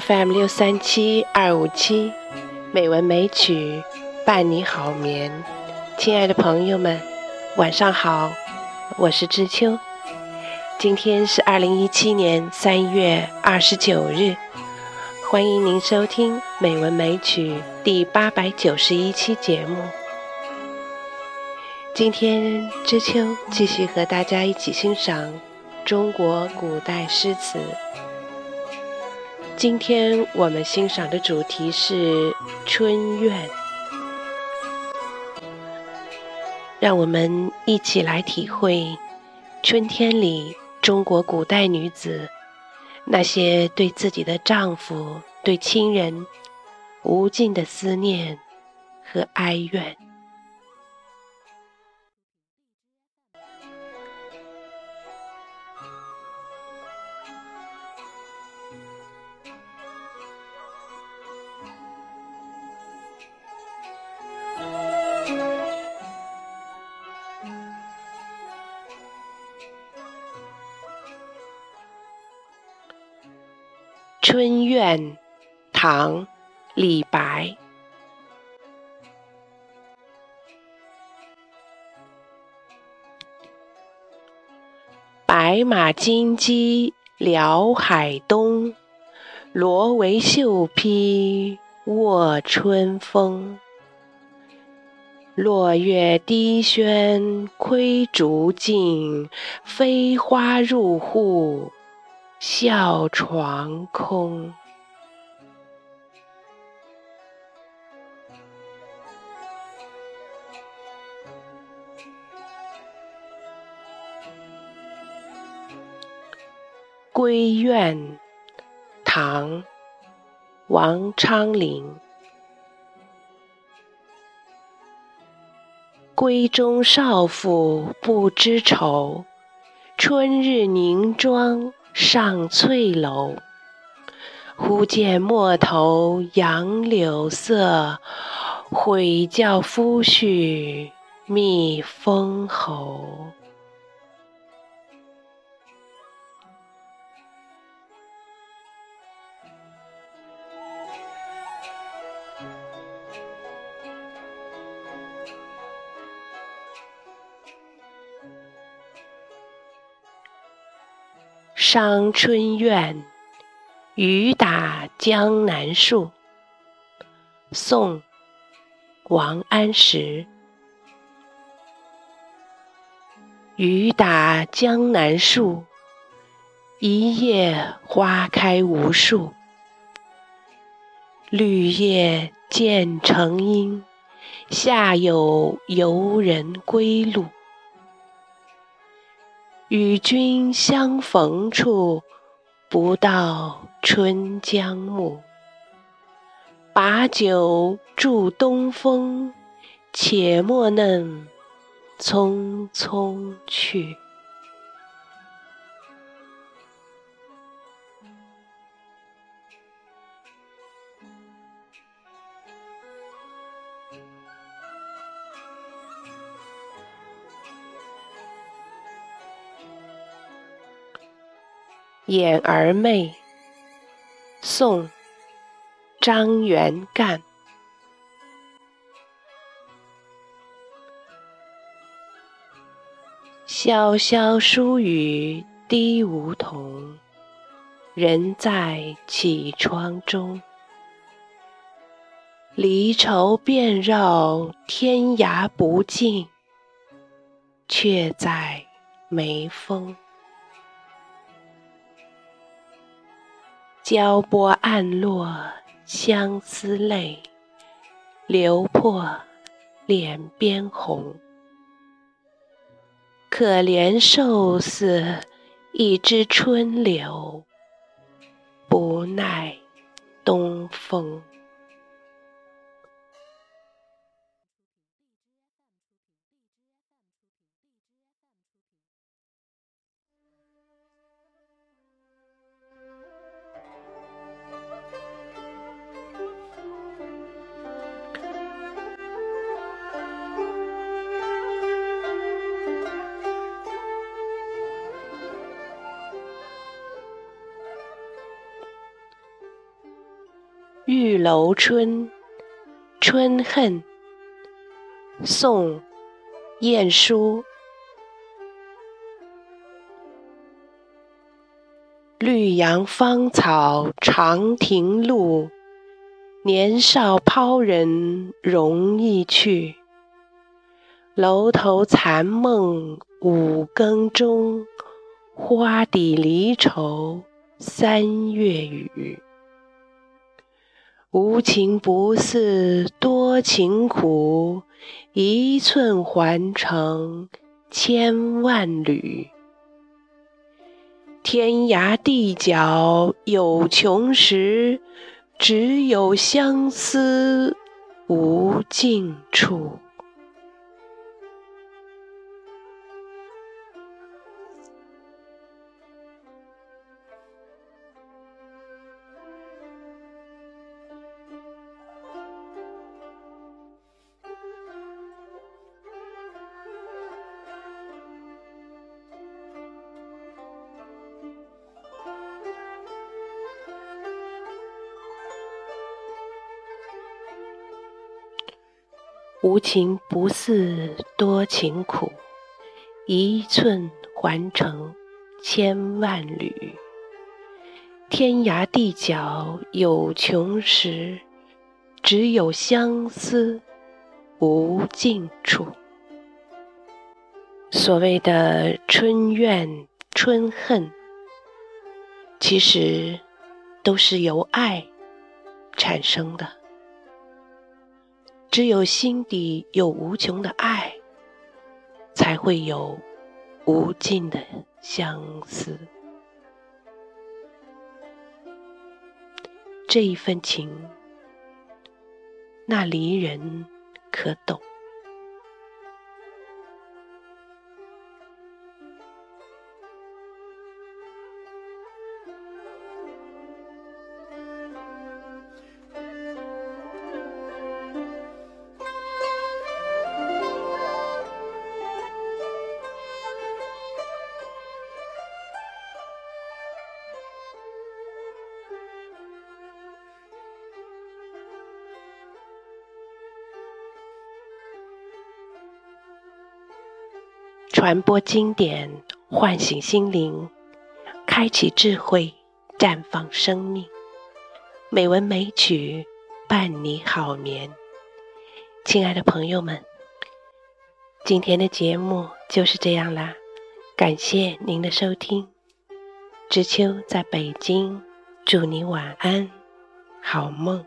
FM 六三七二五七，美文美曲伴你好眠。亲爱的朋友们，晚上好，我是知秋。今天是二零一七年三月二十九日，欢迎您收听《美文美曲》第八百九十一期节目。今天知秋继续和大家一起欣赏中国古代诗词。今天我们欣赏的主题是春怨，让我们一起来体会春天里中国古代女子那些对自己的丈夫、对亲人无尽的思念和哀怨。春怨，唐·李白。白马金鸡辽海东，罗帷绣披卧春风。落月低轩窥竹径，飞花入户。笑床空，归院，唐，王昌龄。闺中少妇不知愁，春日凝妆。上翠楼，忽见陌头杨柳色，悔教夫婿觅封侯。伤春怨，雨打江南树。宋·王安石。雨打江南树，一夜花开无数。绿叶渐成阴，下有游人归路。与君相逢处，不到春江暮。把酒祝东风，且莫嫩匆匆去。眼儿媚，宋·张元干。潇潇疏雨滴梧桐，人在绮窗中。离愁遍绕天涯不尽，却在眉峰。交波暗落相思泪，流破脸边红。可怜瘦似一枝春柳，不耐东风。玉楼春·春恨，宋·晏殊。绿杨芳草长亭路，年少抛人容易去。楼头残梦五更钟，花底离愁三月雨。无情不似多情苦，一寸还成千万缕。天涯地角有穷时，只有相思无尽处。无情不似多情苦，一寸还成千万缕。天涯地角有穷时，只有相思无尽处。所谓的春怨春恨，其实都是由爱产生的。只有心底有无穷的爱，才会有无尽的相思。这一份情，那离人可懂。传播经典，唤醒心灵，开启智慧，绽放生命。美文美曲伴你好眠，亲爱的朋友们，今天的节目就是这样啦，感谢您的收听。知秋在北京，祝你晚安，好梦。